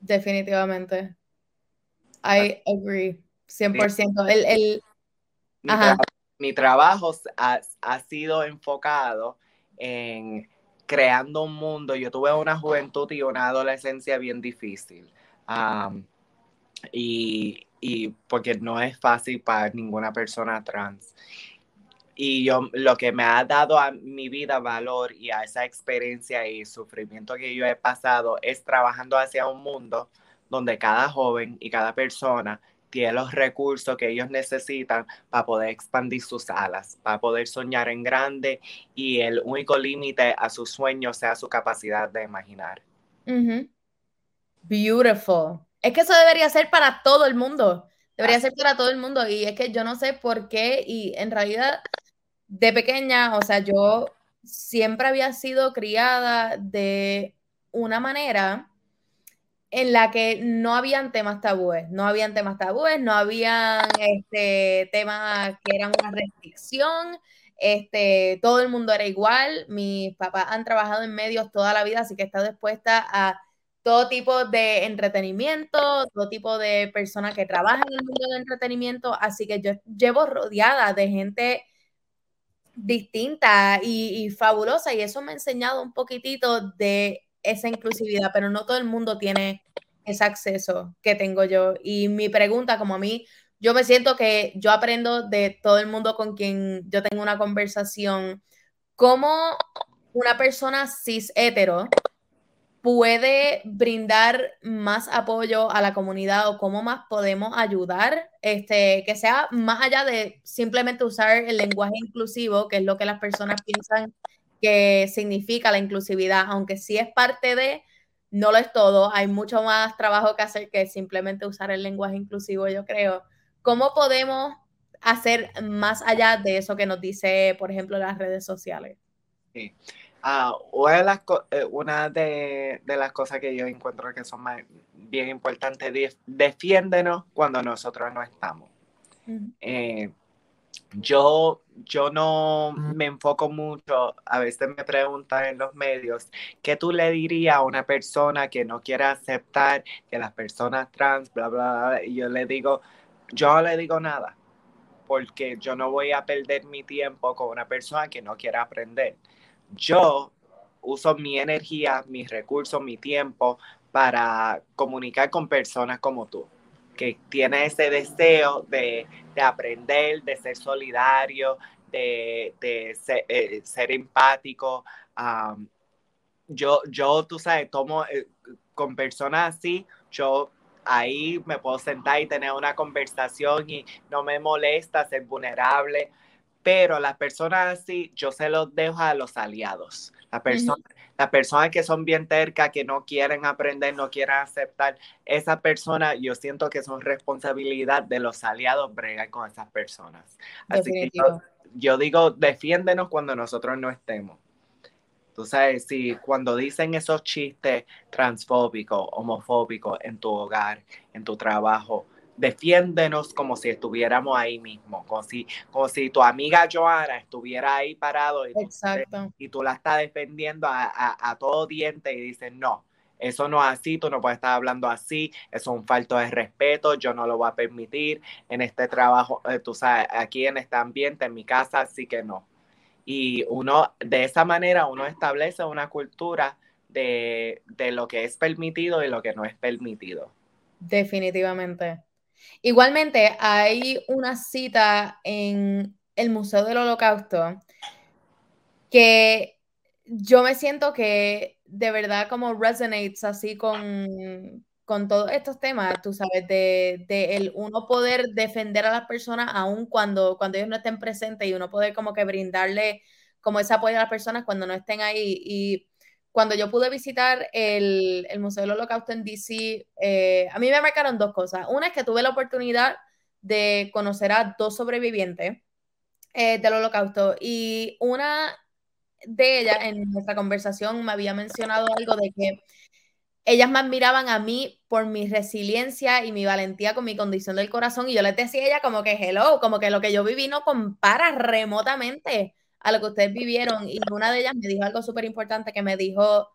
Definitivamente. I agree, 100%. El, el... Mi, trabajo ha, sido enfocado en creando un mundo. Yo tuve una juventud y una adolescencia bien difícil. y, y porque no es fácil para ninguna persona trans. Y yo lo que me ha dado a mi vida valor y a esa experiencia y sufrimiento que yo he pasado es trabajando hacia un mundo donde cada joven y cada persona tiene los recursos que ellos necesitan para poder expandir sus alas, para poder soñar en grande y el único límite a sus sueños sea su capacidad de imaginar. Beautiful. Es que eso debería ser para todo el mundo. Debería ser para todo el mundo. Y es que yo no sé por qué. Y en realidad, de pequeña, o sea, yo siempre había sido criada de una manera en la que no habían temas tabúes, no habían temas tabúes, no habían este, temas que eran una restricción, este, todo el mundo era igual, mis papás han trabajado en medios toda la vida, así que he estado dispuesta a todo tipo de entretenimiento, todo tipo de personas que trabajan en el mundo del entretenimiento, así que yo llevo rodeada de gente distinta y, fabulosa y eso me ha enseñado un poquitito de esa inclusividad, pero no todo el mundo tiene ese acceso que tengo yo. Y mi pregunta, como a mí, yo me siento que yo aprendo de todo el mundo con quien yo tengo una conversación, cómo una persona cis hetero puede brindar más apoyo a la comunidad o cómo más podemos ayudar, este, que sea más allá de simplemente usar el lenguaje inclusivo, que es lo que las personas piensan que significa la inclusividad, aunque sí es parte de, no lo es todo, hay mucho más trabajo que hacer que simplemente usar el lenguaje inclusivo, yo creo. ¿Cómo podemos hacer más allá de eso que nos dice, por ejemplo, las redes sociales? Sí. Ah, eh, una, de, las cosas que yo encuentro que son bien importantes, defiéndenos cuando nosotros no estamos. Eh, yo, yo no me enfoco mucho, a veces me preguntan en los medios, ¿qué tú le dirías a una persona que no quiere aceptar que las personas trans, bla, bla, bla? Y yo le digo, yo no le digo nada, porque yo no voy a perder mi tiempo con una persona que no quiere aprender yo uso mi energía, mis recursos, mi tiempo para comunicar con personas como tú, que tienen ese deseo de, aprender, de ser solidario, de, eh, ser, empático. yo, yo, tú sabes, tomo eh, con personas así, yo ahí me puedo sentar y tener una conversación y no me molesta ser vulnerable pero las personas así, yo se los dejo a los aliados. Las personas que son bien tercas, que no quieren aprender, no quieren aceptar, esa persona, yo siento que son responsabilidad de los aliados bregar con esas personas. Así que yo, digo, defiéndenos cuando nosotros no estemos. Tú sabes, si cuando dicen esos chistes transfóbicos, homofóbicos en tu hogar, en tu trabajo, defiéndenos como si estuviéramos ahí mismo, como si, como si tu amiga Joana estuviera ahí parado y, Tú, y tú la estás defendiendo a, todo diente y dices, no, eso no es así, tú no puedes estar hablando así, eso es un falto de respeto, yo no lo voy a permitir en este trabajo, eh, tú sabes, aquí en este ambiente, en mi casa, sí que no. Y uno, de esa manera, uno establece una cultura de, de lo que es permitido y lo que no es permitido. Definitivamente. Igualmente, hay una cita en el Museo del Holocausto que yo me siento que de verdad como resonates así con, con todos estos temas, tú sabes, de, el uno poder defender a las personas aún cuando, cuando ellos no estén presentes y uno poder como que brindarle como ese apoyo a las personas cuando no estén ahí. Y cuando yo pude visitar el, Museo del Holocausto en DC, eh, a mí me marcaron dos cosas. Una es que tuve la oportunidad de conocer a dos sobrevivientes eh, del Holocausto y una de ellas en nuestra conversación me había mencionado algo de que ellas me admiraban a mí por mi resiliencia y mi valentía con mi condición del corazón y yo les decía a ella como que hello, como que lo que yo viví no compara remotamente a lo que ustedes vivieron. Y una de ellas me dijo algo súper importante que me dijo,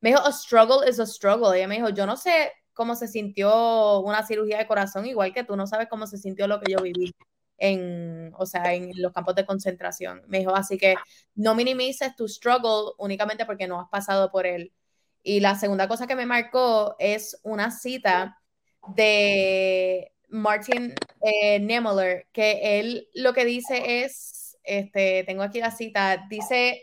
me dijo, a struggle is a struggle. Ella me dijo, yo no sé cómo se sintió una cirugía de corazón, igual que tú no sabes cómo se sintió lo que yo viví en, o sea, en los campos de concentración. Me dijo, así que no minimices tu struggle únicamente porque no has pasado por él. Y la segunda cosa que me marcó es una cita de Martin eh, que él lo que dice es este, tengo aquí la cita, dice,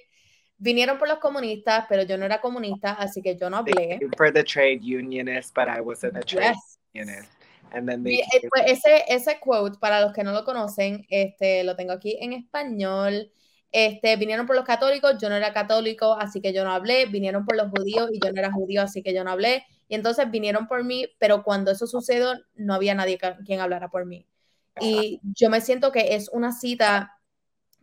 vinieron por los comunistas, pero yo no era comunista, así que yo no hablé. For the trade unionist, but I wasn't a trade unionist. And then eh, pues, ese, ese quote, para los que no lo conocen, este, lo tengo aquí en español. Este, vinieron por los católicos, yo no era católico, así que yo no hablé. Vinieron por los judíos y yo no era judío, así que yo no hablé. Y entonces vinieron por mí, pero cuando eso sucedió, no había nadie quien hablara por mí. Y yo me siento que es una cita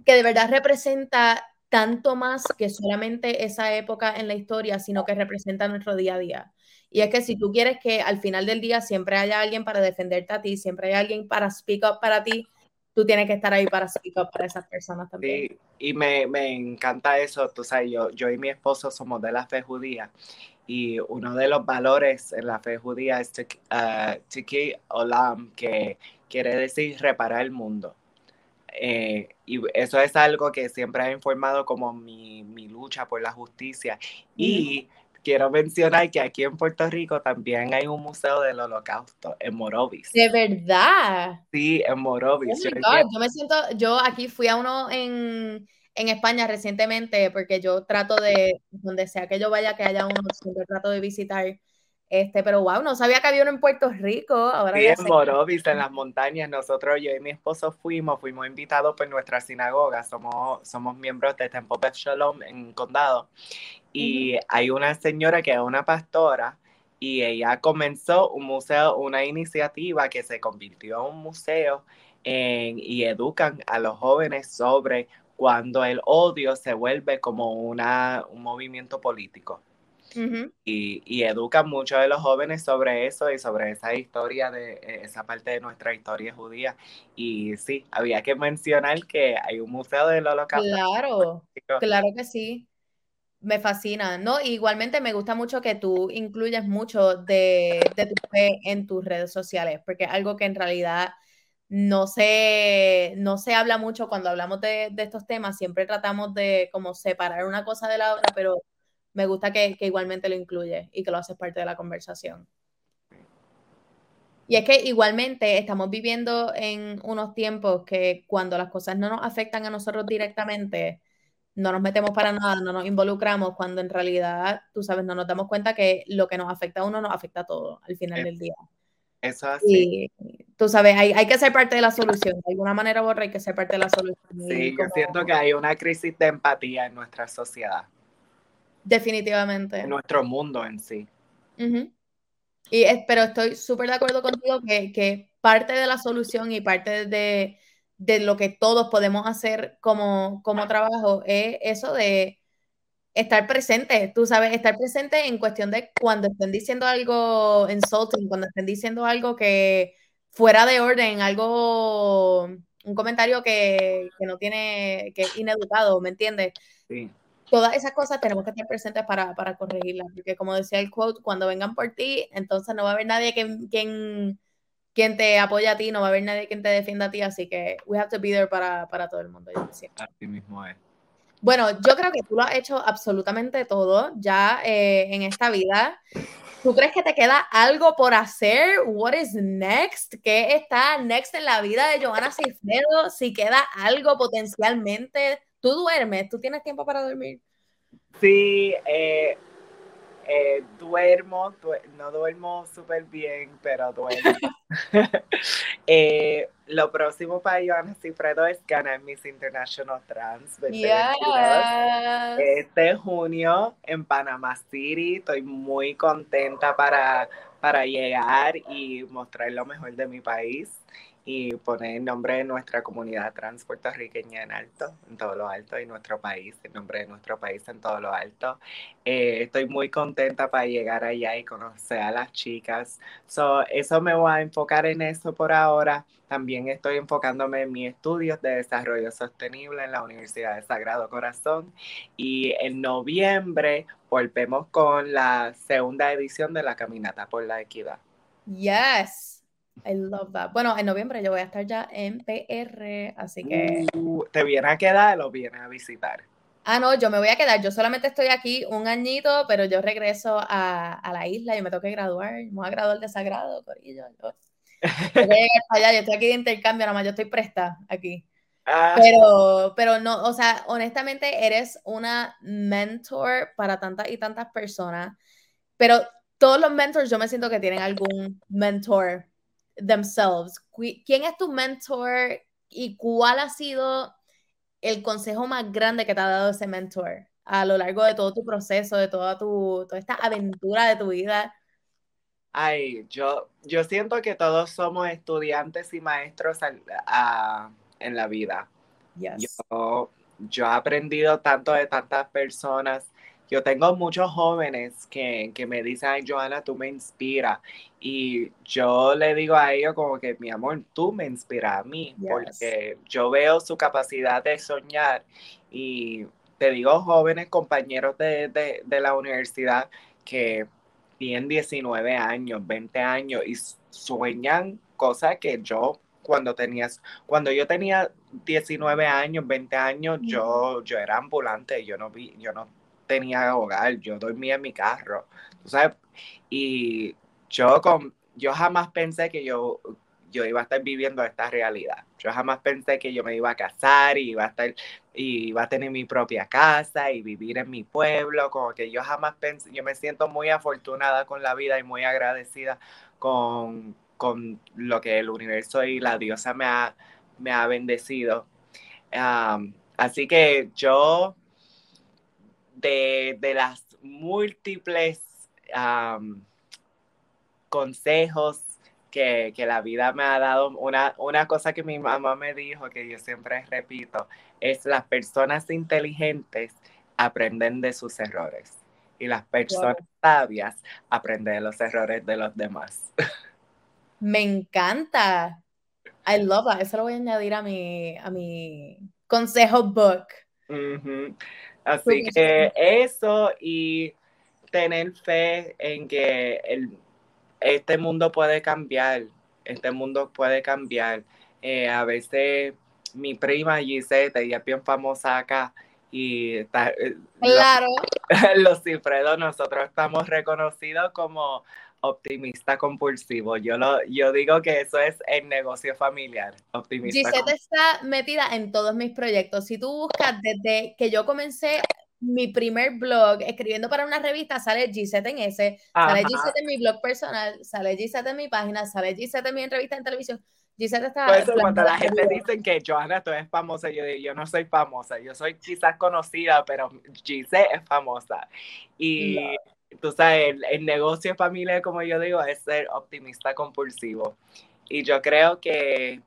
que de verdad representa tanto más que solamente esa época en la historia, sino que representa nuestro día a día. Y es que si tú quieres que al final del día siempre haya alguien para defenderte a ti, siempre hay alguien para speak up para ti, tú tienes que estar ahí para speak up para esas personas también. Sí, y me, me encanta eso, tú sabes, yo, yo y mi esposo somos de la fe judía y uno de los valores en la fe judía es Tiki uh, Olam, que quiere decir reparar el mundo. Eh, y eso es algo que siempre ha informado como mi, mi lucha por la justicia. Y quiero mencionar que aquí en Puerto Rico también hay un museo del holocausto en Morovis. De verdad. Sí, en Morovis. Oh yo, me siento, yo aquí fui a uno en, en, España recientemente porque yo trato de, donde sea que yo vaya, que haya uno, siempre trato de visitar. Este, pero wow, no sabía que había uno en Puerto Rico. Ahora sí, en Morovis, en las montañas. Nosotros, yo y mi esposo fuimos, fuimos invitados por nuestra sinagoga. Somos, somos miembros de Temple Beth Shalom en Condado. Y hay una señora que es una pastora y ella comenzó un museo, una iniciativa que se convirtió en un museo y educan a los jóvenes sobre cuando el odio se vuelve como una, un movimiento político. Y, y, educan mucho de los jóvenes sobre eso y sobre esa historia de e, esa parte de nuestra historia judía. Y sí, había que mencionar que hay un museo del holocausto. Claro, claro que sí. Me fascina, ¿no? Igualmente me gusta mucho que tú incluyas mucho de, tu fe en tus redes sociales, porque es algo que en realidad no se, no se habla mucho cuando hablamos de, estos temas, siempre tratamos de como separar una cosa de la otra, pero me gusta que, que igualmente lo incluyes y que lo haces parte de la conversación. Y es que igualmente estamos viviendo en unos tiempos que cuando las cosas no nos afectan a nosotros directamente, no nos metemos para nada, no nos involucramos, cuando en realidad, tú sabes, no nos damos cuenta que lo que nos afecta a uno nos afecta a todo al final del día. Eso así. Y tú sabes, hay, hay, que ser parte de la solución. De alguna manera, Borra, hay que ser parte de la solución. Sí, yo siento que hay una crisis de empatía en nuestra sociedad. Definitivamente. En nuestro mundo en sí. Y pero estoy súper de acuerdo contigo que, que parte de la solución y parte de, de lo que todos podemos hacer como, como trabajo es eso de estar presente, tú sabes, estar presente en cuestión de cuando estén diciendo algo insulting, cuando estén diciendo algo que fuera de orden, algo, un comentario que, que no tiene, que es ineducado, ¿me entiendes? Sí. Todas esas cosas tenemos que estar presentes para, para corregirlas, porque como decía el quote, cuando vengan por ti, entonces no va a haber nadie que, quien quien te apoya a ti, no va a haber nadie quien te defienda a ti, así que we have to be there para, para todo el mundo. Yo así mismo es. Bueno, yo creo que tú lo has hecho absolutamente todo ya eh, en esta vida. ¿Tú crees que te queda algo por hacer? What is next? ¿Qué está next en la vida de Johanna Cifredo? Si queda algo potencialmente. ¿Tú duermes? ¿Tú tienes tiempo para dormir? Sí, eh, eh, duermo, no duermo súper bien, pero duermo. Eh, lo próximo para Joana Cifredo es ganar Miss International Trans Este junio en Panama City. Estoy muy contenta para, para llegar y mostrar lo mejor de mi país y poner el nombre de nuestra comunidad trans puertorriqueña en alto, en todo lo alto, y nuestro país, el nombre de nuestro país en todo lo alto. Eh, estoy muy contenta para llegar allá y conocer a las chicas. So, eso me voy a enfocar en eso por ahora. También estoy enfocándome en mis estudios de desarrollo sostenible en la Universidad de Sagrado Corazón. Y en noviembre volvemos con la segunda edición de la Caminata por la Equidad. Yes. I love that. Bueno, en noviembre yo voy a estar ya en PR, así que. Uh, ¿Te viene a quedar o viene a visitar? Ah, no, yo me voy a quedar. Yo solamente estoy aquí un añito, pero yo regreso a, a la isla y me tengo que graduar. Me voy a graduar de sagrado, Corillo. Yo, allá, yo estoy aquí de intercambio, nada más yo estoy presta aquí. Ah. Pero, pero no, o sea, honestamente eres una mentor para tantas y tantas personas, pero todos los mentors yo me siento que tienen algún mentor themselves. ¿Quién es tu mentor y cuál ha sido el consejo más grande que te ha dado ese mentor a lo largo de todo tu proceso, de toda tu, toda esta aventura de tu vida? Ay, yo, yo siento que todos somos estudiantes y maestros en la vida. Yo yo he aprendido tanto de tantas personas. Yo tengo muchos jóvenes que, que me dicen, ay, Joana, tú me inspiras. Y yo le digo a ellos como que, mi amor, tú me inspiras a mí, porque yo veo su capacidad de soñar. Y te digo, jóvenes compañeros de, de, de la universidad que tienen 19 años, 20 años y sueñan cosas que yo cuando tenías, cuando yo tenía 19 años, 20 años, yo, yo era ambulante, yo no vi, yo no tenía hogar, yo dormía en mi carro, ¿sabes? Y yo con, yo jamás pensé que yo, yo iba a estar viviendo esta realidad. Yo jamás pensé que yo me iba a casar y iba a estar y iba a tener mi propia casa y vivir en mi pueblo, como que yo jamás pensé, yo me siento muy afortunada con la vida y muy agradecida con, con lo que el universo y la diosa me ha, me ha bendecido. así que yo, de, las múltiples consejos que, la vida me ha dado, una, una cosa que mi mamá me dijo, que yo siempre repito, es las personas inteligentes aprenden de sus errores y las personas sabias aprenden de los errores de los demás. Me encanta. I love that. Eso lo voy a añadir a mi, a mi consejo book. Así que eso y tener fe en que el, este mundo puede cambiar. Este mundo puede cambiar. Eh, a veces mi prima Gisette, ella es bien famosa acá, y está, eh, claro. los, los cifredos, nosotros estamos reconocidos como optimista compulsivo. Yo, lo, yo digo que eso es el negocio familiar. Optimista Gisette está metida en todos mis proyectos. Si tú buscas desde que yo comencé mi primer blog escribiendo para una revista, sale Gisette en ese, sale Gisette en mi blog personal, sale Gisette en mi página, sale Gisette en mi entrevista en televisión. Gisette está. Por eso, cuando la gente dice que Joana, tú eres famosa, yo digo, yo no soy famosa, yo soy quizás conocida, pero Gisette es famosa. Y tú sabes, el, negocio familiar, como yo digo, es ser optimista compulsivo. Y yo creo que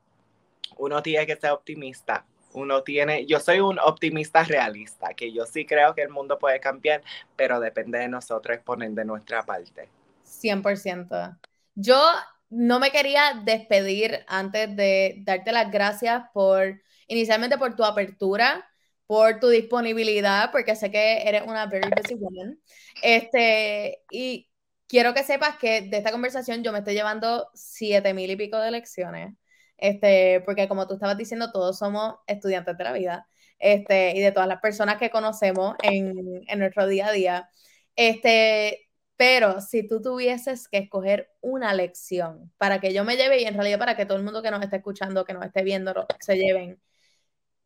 uno tiene que ser optimista. Uno tiene, yo soy un optimista realista, que yo sí creo que el mundo puede cambiar, pero depende de nosotros poner de nuestra parte. 100%. Yo no me quería despedir antes de darte las gracias por, inicialmente por tu apertura, por tu disponibilidad, porque sé que eres una very busy woman. Este, y quiero que sepas que de esta conversación yo me estoy llevando siete mil y pico de lecciones. Este, porque como tú estabas diciendo, todos somos estudiantes de la vida. Este, y de todas las personas que conocemos en, en nuestro día a día. Este, pero si tú tuvieses que escoger una lección para que yo me lleve y en realidad para que todo el mundo que nos esté escuchando, que nos esté viendo, se lleven,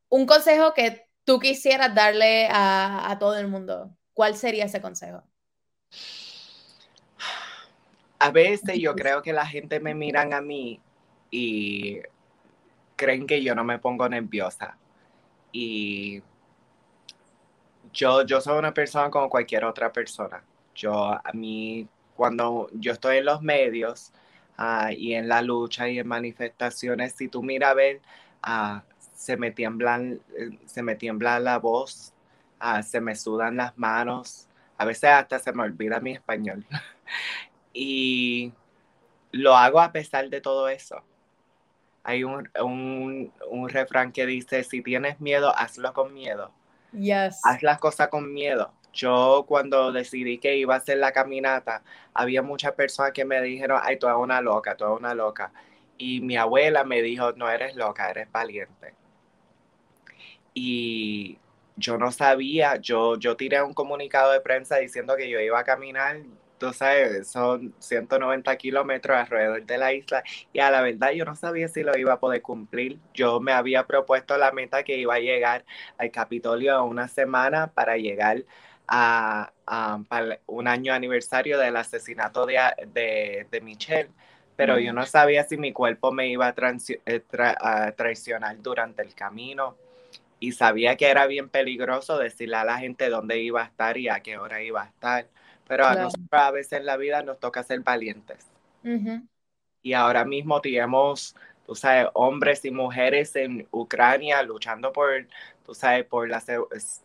un consejo que tú quisieras darle a, todo el mundo, ¿cuál sería ese consejo? A veces yo creo que la gente me miran a mí y creen que yo no me pongo nerviosa. Y yo, yo soy una persona como cualquier otra persona. Yo, a mí, cuando yo estoy en los medios ah, y en la lucha y en manifestaciones, si tú miras a ver, uh, se me tiemblan, eh, se me tiembla la voz, ah, se me sudan las manos, a veces hasta se me olvida mi español. y lo hago a pesar de todo eso. Hay un, un, refrán que dice, si tienes miedo, hazlo con miedo. Yes. Haz las cosas con miedo. Yo cuando decidí que iba a hacer la caminata, había muchas personas que me dijeron, ay, tú eres una loca, tú eres una loca. Y mi abuela me dijo, no eres loca, eres valiente y yo no sabía, yo, yo tiré un comunicado de prensa diciendo que yo iba a caminar, tú sabes, son 190 kilómetros alrededor de la isla y a la verdad yo no sabía si lo iba a poder cumplir. Yo me había propuesto la meta que iba a llegar al Capitolio en una semana para llegar a, un año aniversario del asesinato de, de, Michelle pero yo no sabía si mi cuerpo me iba a, eh, a traicionar durante el camino y sabía que era bien peligroso decirle a la gente dónde iba a estar y a qué hora iba a estar. Pero a nosotros a veces en la vida nos toca ser valientes. Y ahora mismo tenemos tú sabes, hombres y mujeres en Ucrania luchando por, tú sabes, por, la,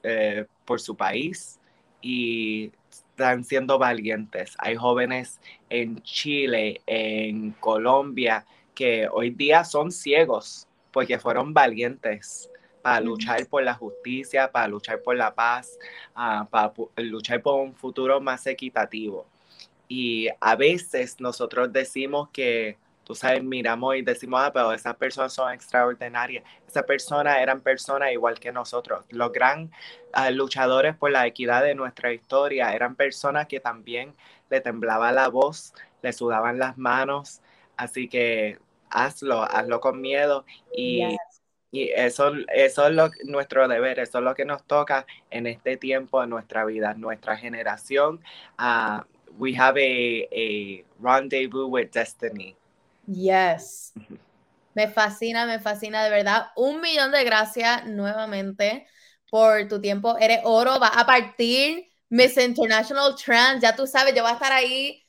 eh, por su país y están siendo valientes. Hay jóvenes en Chile, en Colombia, que hoy día son ciegos porque fueron valientes para luchar por la justicia, para luchar por la paz, ah, para luchar por un futuro más equitativo. Y a veces nosotros decimos que, tú sabes, miramos y decimos, ah, pero esas personas son extraordinarias. Esas personas eran personas igual que nosotros. Los gran ah, luchadores por la equidad de nuestra historia eran personas que también le temblaba la voz, le sudaban las manos. Así que hazlo, hazlo con miedo y, y eso, eso es lo, nuestro deber, eso es lo que nos toca en este tiempo de nuestra vida, nuestra generación. Uh, we have a, a rendezvous with destiny. Yes. Me fascina, me fascina, de verdad. Un millón de gracias nuevamente por tu tiempo. Eres oro, va a partir Miss International Trans. Ya tú sabes, yo voy a estar ahí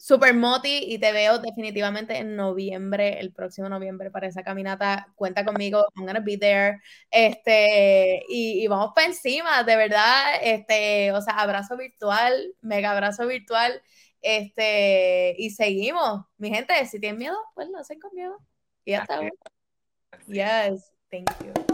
super moti y te veo definitivamente en noviembre, el próximo noviembre para esa caminata. Cuenta conmigo, I'm gonna be there. Este, y, y vamos para encima, de verdad. Este, o sea, abrazo virtual, mega abrazo virtual. Este, y seguimos. Mi gente, si tienen miedo, pues lo hacen con miedo. Y hasta luego. Yes, thank you.